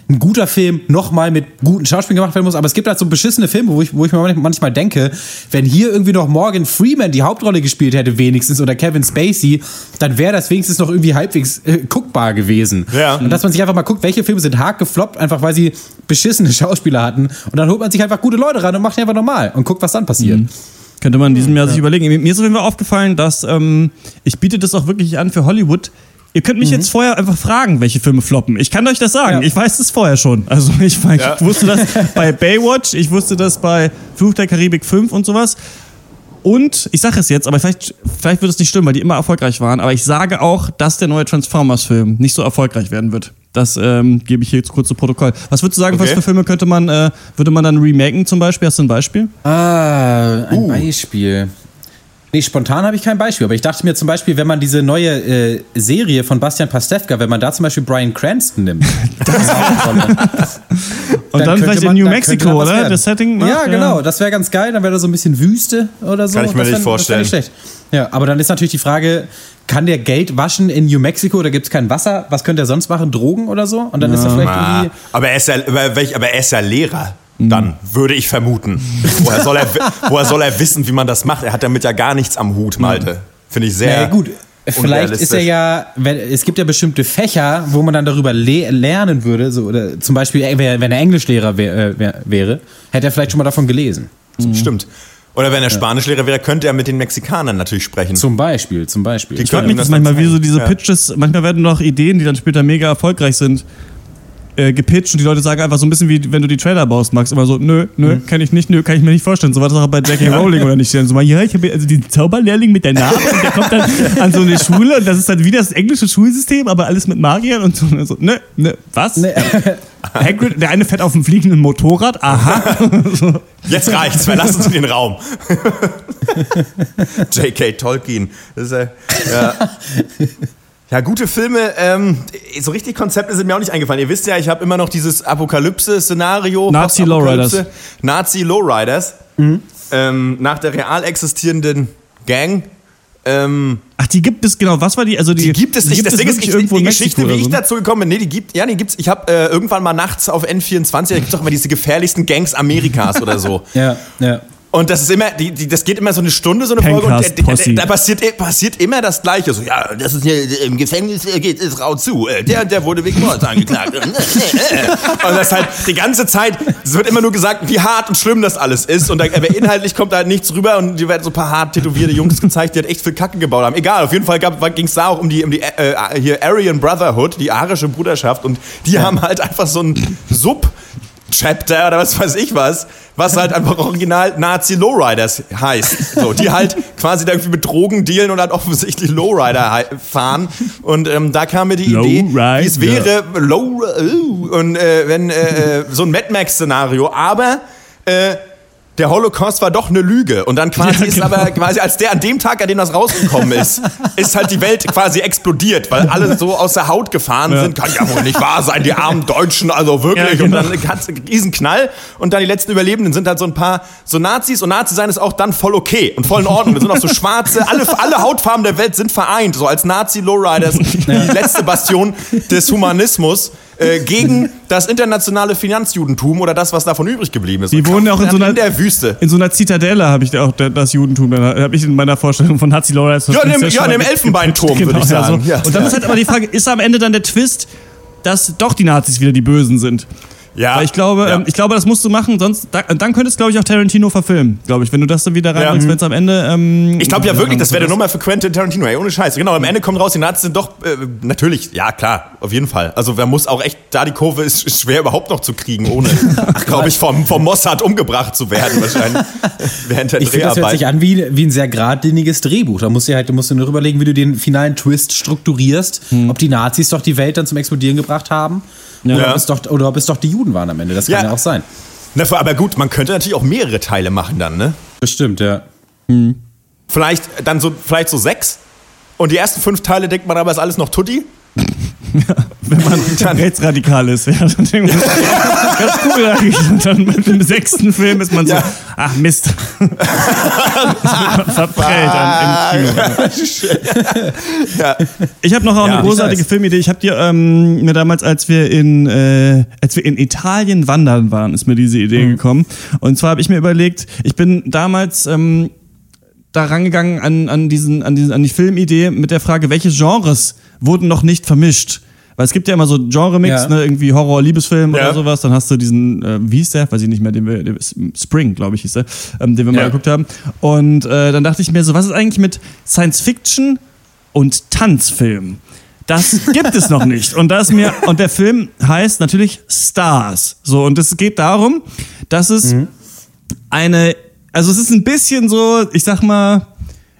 S2: ein guter Film nochmal mit guten Schauspielern gemacht werden muss, aber es gibt halt so beschissene Filme, wo ich, wo ich mir manchmal denke, wenn hier irgendwie noch Morgan Freeman die Hauptrolle gespielt hätte, wenigstens, oder Kevin Spacey, dann wäre das wenigstens noch irgendwie halbwegs äh, guckbar gewesen.
S3: Ja.
S2: Und dass man sich einfach mal guckt, welche Filme sind hart gefloppt, einfach weil sie beschissene Schauspieler hatten. Und dann holt man sich einfach gute Leute ran und macht die einfach normal und guckt, was dann passiert.
S1: Könnte man in diesem Jahr sich überlegen. Mir ist auf jeden Fall aufgefallen, dass ähm, ich biete das auch wirklich an für Hollywood. Ihr könnt mich jetzt vorher einfach fragen, welche Filme floppen. Ich kann euch das sagen.
S2: Ja.
S1: Ich weiß das vorher schon. Also ich, ich
S3: Ja.
S1: wusste das bei Baywatch, ich wusste das bei Fluch der Karibik 5 und sowas. Und ich sage es jetzt, aber vielleicht, vielleicht wird es nicht stimmen, weil die immer erfolgreich waren. Aber ich sage auch, dass der neue Transformers-Film nicht so erfolgreich werden wird. Das ähm, gebe ich hier jetzt kurz zu Protokoll. Was würdest du sagen, was
S3: Okay.
S1: für Filme könnte man, äh, würde man dann remaken zum Beispiel? Hast du ein Beispiel?
S2: Ah, ein
S3: Uh.
S2: Beispiel. Nee, spontan habe ich kein Beispiel, aber ich dachte mir zum Beispiel, wenn man diese neue äh, Serie von Bastian Pastewka, wenn man da zum Beispiel Brian Cranston nimmt. das
S1: Und dann, vielleicht in New Mexico, oder?
S2: Das
S1: Setting? ne?
S2: Ja, genau, das wäre ganz geil. Dann wäre da so ein bisschen Wüste oder so.
S3: Kann ich mir
S2: Das
S3: nicht
S2: wär-
S3: vorstellen.
S2: Das wär nicht schlecht. Ja, aber dann ist natürlich die Frage, kann der Geld waschen in New Mexico oder gibt es kein Wasser? Was könnte er sonst machen? Drogen oder so? Und dann ist er vielleicht
S3: Ah,
S2: irgendwie.
S3: aber, er ist ja, aber, welch- aber er ist ja Lehrer. Dann würde ich vermuten. Woher soll, er, woher soll er wissen, wie man das macht? Er hat damit ja gar nichts am Hut, Malte. Finde ich sehr.
S2: Ja, gut. Vielleicht ist er ja, wenn, es gibt ja bestimmte Fächer, wo man dann darüber le lernen würde, so, oder zum Beispiel, äh, wenn er Englischlehrer wär, äh, wär, wäre, hätte er vielleicht schon mal davon gelesen.
S3: Stimmt. Oder wenn er Spanischlehrer wäre, könnte er mit den Mexikanern natürlich sprechen.
S2: Zum Beispiel, zum Beispiel.
S3: Die
S1: Ich frage
S3: können
S1: mich das manchmal, wie so diese
S3: Ja.
S1: Pitches, manchmal werden noch Ideen, die dann später mega erfolgreich sind, äh, gepitcht und die Leute sagen einfach so ein bisschen wie, wenn du die Trailer baust, Max, immer so, nö, nö,
S3: Mhm.
S1: kann ich nicht, nö, kann ich mir nicht vorstellen. So war das auch bei J.K. Rowling oder nicht. So mal, ja, ich habe also den Zauberlehrling mit der Narbe und der kommt dann an so eine Schule und das ist dann wie das englische Schulsystem, aber alles mit Magiern und so, und so nö, nö, was?
S2: Nee.
S1: Hagrid, der eine fährt auf dem fliegenden Motorrad, aha.
S3: Jetzt reicht's, verlassen Sie den Raum. J.K. Tolkien. Das ist, äh, ja. Ja, gute Filme. Ähm, so richtig Konzepte sind mir auch nicht eingefallen. Ihr wisst ja, ich habe immer noch dieses Apokalypse-Szenario.
S1: Nazi. Lowriders.
S3: Nazi Lowriders. Ähm, nach der real existierenden Gang. Ähm,
S1: Ach, die gibt es, genau, was war die? Also die,
S3: die gibt es nicht. Das Ding ist, ich,
S1: irgendwo
S3: die Geschichte, wie ich
S1: so, ne?
S3: dazu gekommen bin, nee, die gibt, ja, die gibt's. Ich habe äh, irgendwann mal nachts auf N24, da gibt's doch immer diese gefährlichsten Gangs Amerikas oder so.
S2: Ja, ja.
S3: Und das ist immer, die, die, das geht immer so eine Stunde, so eine Folge, und da- da, da passiert, eh- passiert immer das Gleiche. So, ja, das ist hier, im Gefängnis äh, geht es rau zu. Äh, Der, der wurde wegen Mords angeklagt. Und das ist halt die ganze Zeit, es wird immer nur gesagt, wie hart und schlimm das alles ist. Und da, aber inhaltlich kommt da halt nichts rüber und die werden so ein paar hart tätowierte Jungs gezeigt, die halt echt viel Kacke gebaut haben. Egal, auf jeden Fall ging es da auch um die, um die äh, hier Aryan Brotherhood, die arische Bruderschaft. Und die haben halt einfach so ein Sub- Chapter oder was weiß ich was, was halt einfach original Nazi Lowriders heißt. So, die halt quasi da irgendwie mit Drogen dealen und halt offensichtlich Lowrider fahren. Und ähm, da kam mir die Idee,
S1: Lowrider.
S3: wie es wäre, Low, äh, und äh, wenn äh, äh, so ein Mad Max-Szenario, aber äh, der Holocaust war doch eine Lüge. Und dann quasi
S1: Ja,
S3: ist
S1: genau.
S3: aber quasi als der an dem Tag, an dem das rausgekommen ist, ist halt die Welt quasi explodiert, weil alle so aus der Haut gefahren
S1: Ja.
S3: sind. Kann ja wohl nicht wahr sein, die armen Deutschen, also wirklich.
S1: Ja, genau.
S3: Und dann hat einen riesen Knall und dann die letzten Überlebenden sind halt so ein paar so Nazis und Nazi sein ist auch dann voll okay und voll in Ordnung. Das sind auch so schwarze, alle, alle Hautfarben der Welt sind vereint, so als Nazi-Lowriders, die letzte Bastion des Humanismus äh, gegen das internationale Finanzjudentum oder das, was davon übrig geblieben ist.
S1: Die wohnen ja auch in so einer,
S3: in der Wüste.
S1: In so einer Zitadelle habe ich auch da- das Judentum, habe ich in meiner Vorstellung von Nazi Lawrence.
S3: Ja, in dem- ja, in dem Elfenbeinturm, würde ich sagen. Ja.
S1: Und dann ist halt aber die Frage, ist am Ende dann der Twist, dass doch die Nazis wieder die Bösen sind?
S3: Ja,
S1: Weil ich glaube,
S3: ja.
S1: ähm, ich glaube, das musst du machen, sonst da, dann könntest glaube ich auch Tarantino verfilmen, glaube ich, wenn du das dann wieder reinbringst,
S3: Ja.
S1: wenn es am Ende. Ähm,
S3: Ich glaube ja wirklich, das wäre eine
S1: der
S3: Nummer für Quentin Tarantino, ey, ohne Scheiß. Genau, am Ende kommt raus, die Nazis sind doch, äh, natürlich, ja klar, auf jeden Fall. Also wer muss auch echt, da die Kurve ist, ist schwer überhaupt noch zu kriegen, ohne, glaube ich, vom, vom Mossad umgebracht zu werden wahrscheinlich. Während der
S2: Ich finde, das hört sich an wie, wie ein sehr geradliniges Drehbuch. Da musst du halt, du musst dir nur überlegen, wie du den finalen Twist strukturierst.
S3: Hm.
S2: Ob die Nazis doch die Welt dann zum Explodieren gebracht haben. Oder,
S3: Ja.
S2: ob es doch, oder ob es doch die Juden waren am Ende. Das kann
S3: Ja.
S2: ja, auch sein.
S3: Na, aber gut, man könnte natürlich auch mehrere Teile machen dann, ne?
S2: Bestimmt, ja.
S3: Vielleicht dann so, vielleicht so sechs. Und die ersten fünf Teile denkt man aber, ist alles noch Tutti.
S1: wenn man
S3: Dann-
S1: rechtsradikal ist. Ja, dann denkt man, ganz cool eigentlich. Und dann mit dem sechsten Film ist man so,
S3: Ja.
S1: ach Mist. Verprellt an, im Kino.
S3: Ja.
S1: Ich habe noch auch
S3: Ja,
S1: eine großartige. Filmidee. Ich habe dir ähm, mir damals, als wir in äh, als wir in Italien wandern waren, ist mir diese Idee
S3: Mhm.
S1: gekommen. Und zwar habe ich mir überlegt, ich bin damals ähm, da rangegangen an, an, diesen, an, diesen, an die Filmidee mit der Frage, welche Genres wurden noch nicht vermischt? Weil es gibt ja immer so Genre-Mix,
S2: Ja.
S1: ne, irgendwie Horror, Liebesfilm
S3: Ja.
S1: oder sowas. Dann hast du diesen, äh, wie hieß der? Weiß ich nicht mehr, den wir, der, Spring, glaube ich, hieß der, ähm, den wir mal geguckt haben. Und äh, dann dachte ich mir so, was ist eigentlich mit Science-Fiction und Tanzfilm? Das gibt es noch nicht. Und da ist mir, und der Film heißt natürlich Stars. So, und es geht darum, dass es eine, also es ist ein bisschen so, ich sag mal,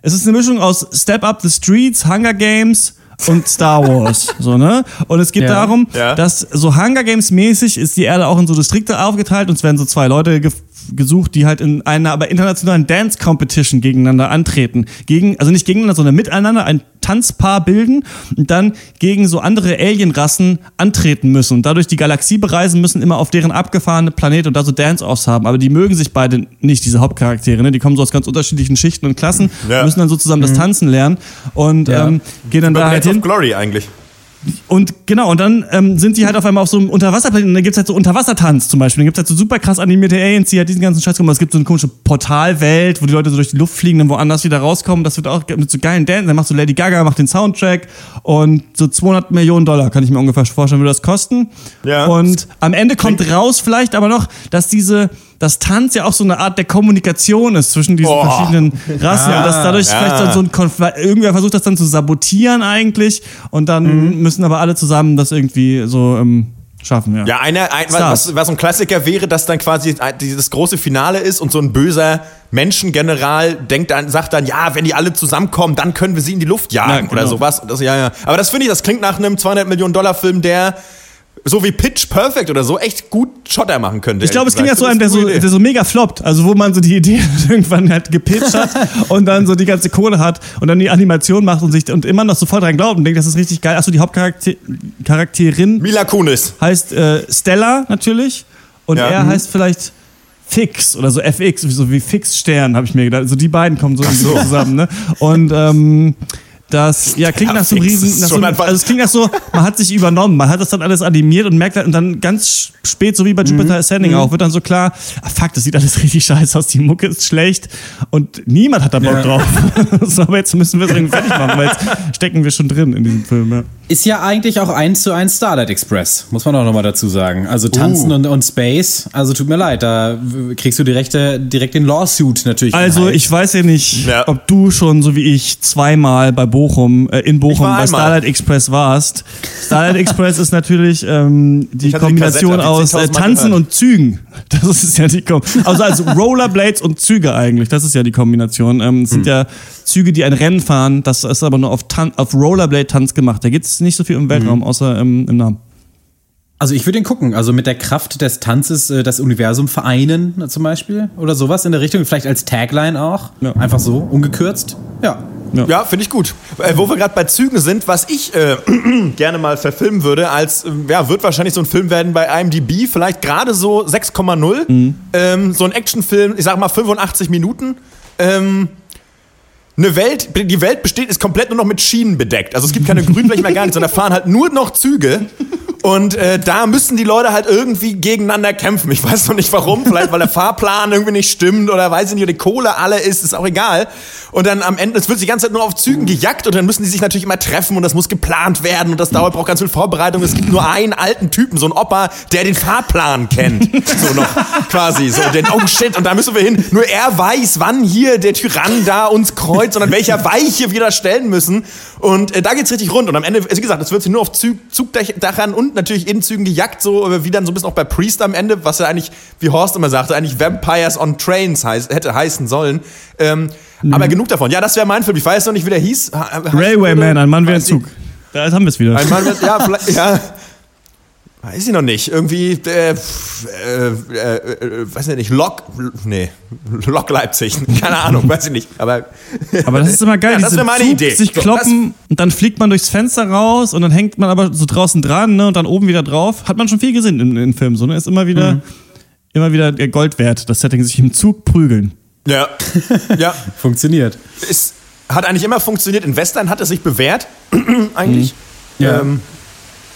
S1: es ist eine Mischung aus Step Up the Streets, Hunger Games und Star Wars. So, ne? Und es geht
S2: Ja.
S1: darum,
S3: Ja.
S1: dass so Hunger Games mäßig ist die Erde auch in so Distrikte aufgeteilt und es werden so zwei Leute gesucht, die halt in einer aber internationalen Dance Competition gegeneinander antreten. Gegen, also nicht gegeneinander, sondern miteinander ein Tanzpaar bilden und dann gegen so andere Alienrassen antreten müssen und dadurch die Galaxie bereisen müssen, immer auf deren abgefahrene Planet und da so Dance-Offs haben. Aber die mögen sich beide nicht, diese Hauptcharaktere. Ne? Die kommen so aus ganz unterschiedlichen Schichten und Klassen,
S3: Ja.
S1: müssen dann so zusammen das Tanzen lernen und
S2: Ja.
S1: ähm, gehen dann da halt hin.
S3: of Glory eigentlich.
S1: Und genau, und dann ähm, sind die halt auf einmal auf so einem Unterwasserplaneten und dann gibt's halt so Unterwassertanz zum Beispiel. Dann gibt's halt so super krass animierte Aliens, die halt diesen ganzen Scheiß kommen. Es gibt so eine komische Portalwelt, wo die Leute so durch die Luft fliegen, dann woanders wieder rauskommen. Das wird auch mit so geilen Dance. Dann macht so Lady Gaga, macht den Soundtrack und so 200 Millionen Dollar kann ich mir ungefähr vorstellen, würde das kosten.
S3: Ja.
S1: Und am Ende kommt raus vielleicht aber noch, dass diese das Tanz ja auch so eine Art der Kommunikation ist zwischen diesen
S3: Oh.
S1: verschiedenen Rassen und dass dadurch
S3: ja.
S1: vielleicht dann so ein Konflikt, irgendwer versucht das dann zu sabotieren eigentlich und dann müssen aber alle zusammen das irgendwie so ähm, schaffen, ja.
S3: Ja, einer, ein, was, was ein Klassiker wäre, dass dann quasi dieses große Finale ist und so ein böser Menschengeneral denkt dann, sagt dann, ja, wenn die alle zusammenkommen, dann können wir sie in die Luft jagen
S1: Ja, genau.
S3: oder sowas. Das, ja, ja. Aber das finde ich, das klingt nach einem 200 Millionen Dollar Film, der so wie Pitch Perfect oder so echt gut Schotter machen könnte.
S1: Ich glaube, es klingt ja so einem, der so, der so mega floppt. Also, wo man so die Idee irgendwann halt gepitcht hat und dann so die ganze Kohle hat und dann die Animation macht und sich und immer noch sofort dran glaubt und denkt, das ist richtig geil. Achso, die Hauptcharakterin.
S3: Mila Kunis.
S1: heißt äh, Stella natürlich und
S3: Ja.
S1: er
S3: Mhm.
S1: heißt vielleicht Fix oder so FX, so wie Fix-Stern, habe ich mir gedacht. Also die beiden kommen so, so zusammen, ne? Und ähm, das ja, klingt nach so einem riesen, nach so, also es klingt nach so, man hat sich übernommen, man hat das dann alles animiert und merkt halt, und dann ganz spät, so wie bei Jupiter
S3: Mhm.
S1: Ascending auch, wird dann so klar, ah, fuck, das sieht alles richtig scheiße aus, die Mucke ist schlecht und niemand hat da Bock
S2: Ja.
S1: drauf. so, aber jetzt müssen wir es irgendwie fertig machen, weil jetzt stecken wir schon drin in diesem Film, ja.
S2: Ist ja eigentlich auch eins zu eins Starlight Express, muss man auch nochmal dazu sagen. Also Tanzen
S3: Uh.
S2: und, und Space, also tut mir leid, da kriegst du direkt, direkt den Lawsuit natürlich.
S1: Also ich weiß ja nicht,
S3: Ja.
S1: ob du schon so wie ich zweimal bei Bochum, äh, in Bochum bei
S3: einmal.
S1: Starlight Express warst. Starlight Express ist natürlich ähm, die
S3: die
S1: Kombination
S3: Kassette, ich
S1: aus äh,
S3: 10.000 Mal
S1: Tanzen
S3: gehört.
S1: und Zügen. Das ist ja die Kom Also als Rollerblades und Züge eigentlich. Das ist ja die Kombination. Ähm, es sind
S3: Hm.
S1: ja Züge, die ein Rennen fahren. Das ist aber nur auf, Tan auf Rollerblade-Tanz gemacht. Da geht's nicht so viel im. Weltraum, außer ähm, im Namen.
S2: Also ich würde den gucken. Also mit der Kraft des Tanzes äh, das Universum vereinen äh, zum Beispiel oder sowas in der Richtung. Vielleicht als Tagline auch.
S1: Ja.
S2: Einfach so, ungekürzt. Ja.
S3: Ja, finde ich gut. Äh, wo wir gerade bei Zügen sind, was ich äh, gerne mal verfilmen würde, als, äh, ja, wird wahrscheinlich so ein Film werden bei IMDb, vielleicht gerade so 6,0. Ähm, so ein Actionfilm, ich sag mal 85 Minuten. Ähm, eine Welt, die Welt besteht, ist komplett nur noch mit Schienen bedeckt. Also es gibt keine Grünflächen mehr, gar nichts, sondern fahren halt nur noch Züge. Und äh, da müssen die Leute halt irgendwie gegeneinander kämpfen. Ich weiß noch nicht warum, vielleicht weil der Fahrplan irgendwie nicht stimmt oder weiß ich nicht, die Kohle alle ist, ist auch egal. Und dann am Ende, es wird die ganze Zeit nur auf Zügen gejagt und dann müssen die sich natürlich immer treffen und das muss geplant werden und das dauert, braucht ganz viel Vorbereitung. Es gibt nur einen alten Typen, so einen Opa, der den Fahrplan kennt. So noch quasi, so den, oh shit, und da müssen wir hin. Nur er weiß, wann hier der Tyrann da uns kreuzt und an welcher Weiche wir da stellen müssen. Und äh, da geht's richtig rund. Und am Ende, wie gesagt, es wird sich nur auf Zug, Zugdachern und natürlich in Zügen gejagt, so wie dann so ein bisschen auch bei Priest am Ende, was ja eigentlich, wie Horst immer sagte, eigentlich Vampires on Trains heißt, hätte heißen sollen. Ähm, Aber genug davon. Ja, das wäre mein Film. Ich weiß noch nicht, wie der hieß. Heißt-
S1: Railwayman, ein Mann wie ein Zug. Da haben wir es wieder.
S3: Ein Mann ja, vielleicht, ja. Weiß ich noch nicht. Irgendwie, äh, äh, äh, äh, weiß ich nicht, Lok, nee, Lok Leipzig. Keine Ahnung, weiß ich nicht. Aber,
S1: Aber das ist immer geil,
S3: Ja, das
S1: diese
S3: wäre meine
S1: Zug,
S3: Idee.
S1: sich
S3: So,
S1: kloppen und dann fliegt man durchs Fenster raus und dann hängt man aber so draußen dran ne, und dann oben wieder drauf. Hat man schon viel gesehen in, in Filmen. So, ne? Ist immer wieder,
S3: Mhm.
S1: immer wieder der Gold wert, das Setting, sich im Zug prügeln.
S3: ja, ja,
S2: Funktioniert.
S3: es hat eigentlich immer funktioniert. In Western hat es sich bewährt, eigentlich.
S2: Ja.
S3: Ähm,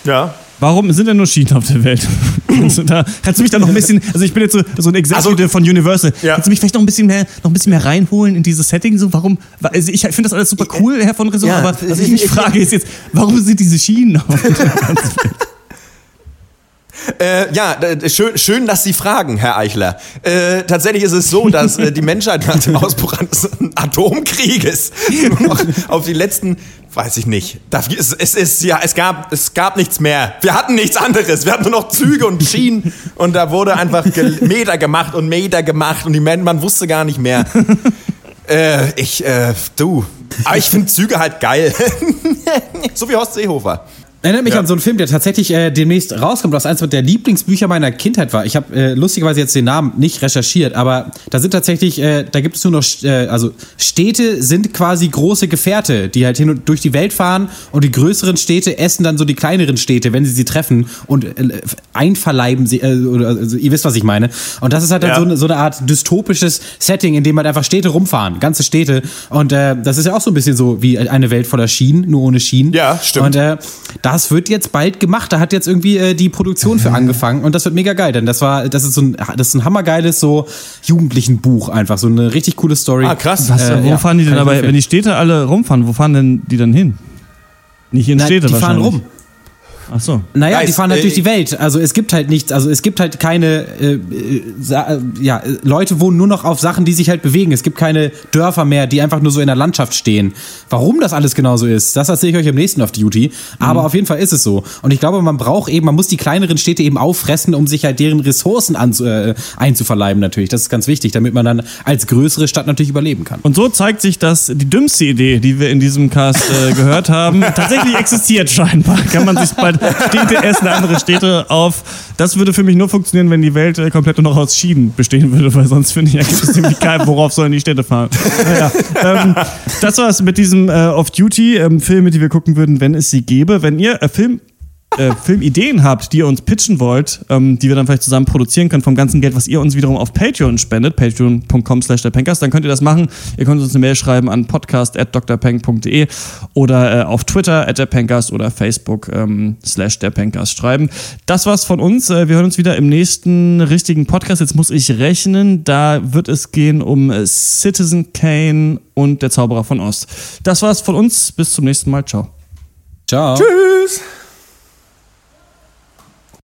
S3: ja.
S1: Warum sind denn nur Schienen auf der Welt? kannst, du da, kannst du mich da noch ein bisschen, also ich bin jetzt so, so ein Executive
S3: Also-
S1: von Universal,
S3: Ja.
S1: kannst du mich vielleicht noch ein bisschen mehr, noch ein bisschen mehr reinholen in dieses Setting? So, warum? Also ich finde das alles super cool, Herr von Resort,
S3: Ja,
S1: aber was ich
S3: ich-
S1: mich
S3: ich-
S1: frage ist jetzt, warum sind diese Schienen auf der ganzen Welt?
S3: Äh, ja, schön, schön, dass Sie fragen, Herr Eichler. Äh, tatsächlich ist es so, dass äh, die Menschheit nach dem Ausbruch eines Atomkrieges noch auf die letzten, weiß ich nicht, da, es, es ist ja, es gab, es gab nichts mehr. Wir hatten nichts anderes. Wir hatten nur noch Züge und Schienen und da wurde einfach Meter gemacht und Meter gemacht und die Men man wusste gar nicht mehr. Äh, ich, äh, du. Aber ich finde Züge halt geil. so wie Horst Seehofer.
S2: Erinnert mich
S3: Ja.
S2: an so einen Film, der tatsächlich äh, demnächst rauskommt, was eins der Lieblingsbücher meiner Kindheit war. Ich habe äh, lustigerweise jetzt den Namen nicht recherchiert, aber da sind tatsächlich, äh, da gibt es nur noch, äh, also Städte sind quasi große Gefährte, die halt hin und durch die Welt fahren und die größeren Städte essen dann so die kleineren Städte, wenn sie sie treffen und äh, einverleiben sie, äh, oder, also ihr wisst, was ich meine. Und das ist halt,
S3: Ja.
S2: halt so, eine, so eine Art dystopisches Setting, in dem halt einfach Städte rumfahren, ganze Städte. Und das ist ja auch so ein bisschen so wie eine Welt voller Schienen, nur ohne Schienen.
S3: Ja, stimmt.
S2: Und äh, das wird jetzt bald gemacht. Da hat jetzt irgendwie äh, die Produktion für angefangen und das wird mega geil, denn das war, das ist so ein, das ist ein hammergeiles so Jugendlichenbuch einfach, so eine richtig coole Story.
S3: Ah, krass.
S1: Was,
S2: Äh,
S1: wo
S2: ja,
S1: fahren die denn aber, wenn die Städte alle rumfahren, wo fahren denn die dann hin? Nicht in
S2: Nein,
S1: Städte
S2: die fahren rum.
S1: Ach so.
S2: Naja,
S3: Nice.
S2: die fahren halt
S3: Äh,
S2: durch die Welt. Also es gibt halt nichts, also es gibt halt keine, äh, äh, äh, ja, äh, Leute wohnen nur noch auf Sachen, die sich halt bewegen. Es gibt keine Dörfer mehr, die einfach nur so in der Landschaft stehen. Warum das alles genau so ist, das erzähle ich euch im nächsten auf Duty. Aber auf jeden Fall ist es so. Und ich glaube, man braucht eben, man muss die kleineren Städte eben auffressen, um sich halt deren Ressourcen an, äh, einzuverleiben natürlich. Das ist ganz wichtig, damit man dann als größere Stadt natürlich überleben kann.
S1: Und so zeigt sich, dass die dümmste Idee, die wir in diesem Cast äh, gehört haben, tatsächlich existiert scheinbar. Kann man sich bald Städte essen, andere Städte auf. Das würde für mich nur funktionieren, wenn die Welt äh, komplett nur noch aus Schienen bestehen würde, weil sonst finde ich, es ziemlich geil, worauf sollen die Städte fahren. Naja, ähm, das war's mit diesem äh, Off-Duty, ähm, die wir gucken würden, wenn es sie gäbe. Wenn ihr äh, Film äh, Filmideen habt, die ihr uns pitchen wollt, ähm, die wir dann vielleicht zusammen produzieren können vom ganzen Geld, was ihr uns wiederum auf Patreon spendet, patreon.com slash dann könnt ihr das machen. Ihr könnt uns eine Mail schreiben an podcast.drpeng.de oder äh, auf Twitter at derpencast oder Facebook ähm, slash derpencast schreiben. Das war's von uns. Äh, wir hören uns wieder im nächsten richtigen Podcast. Jetzt muss ich rechnen. Da wird es gehen um äh, Citizen Kane und der Zauberer von Oz. Das war's von uns. Bis zum nächsten Mal. Ciao.
S2: Ciao.
S3: Tschüss.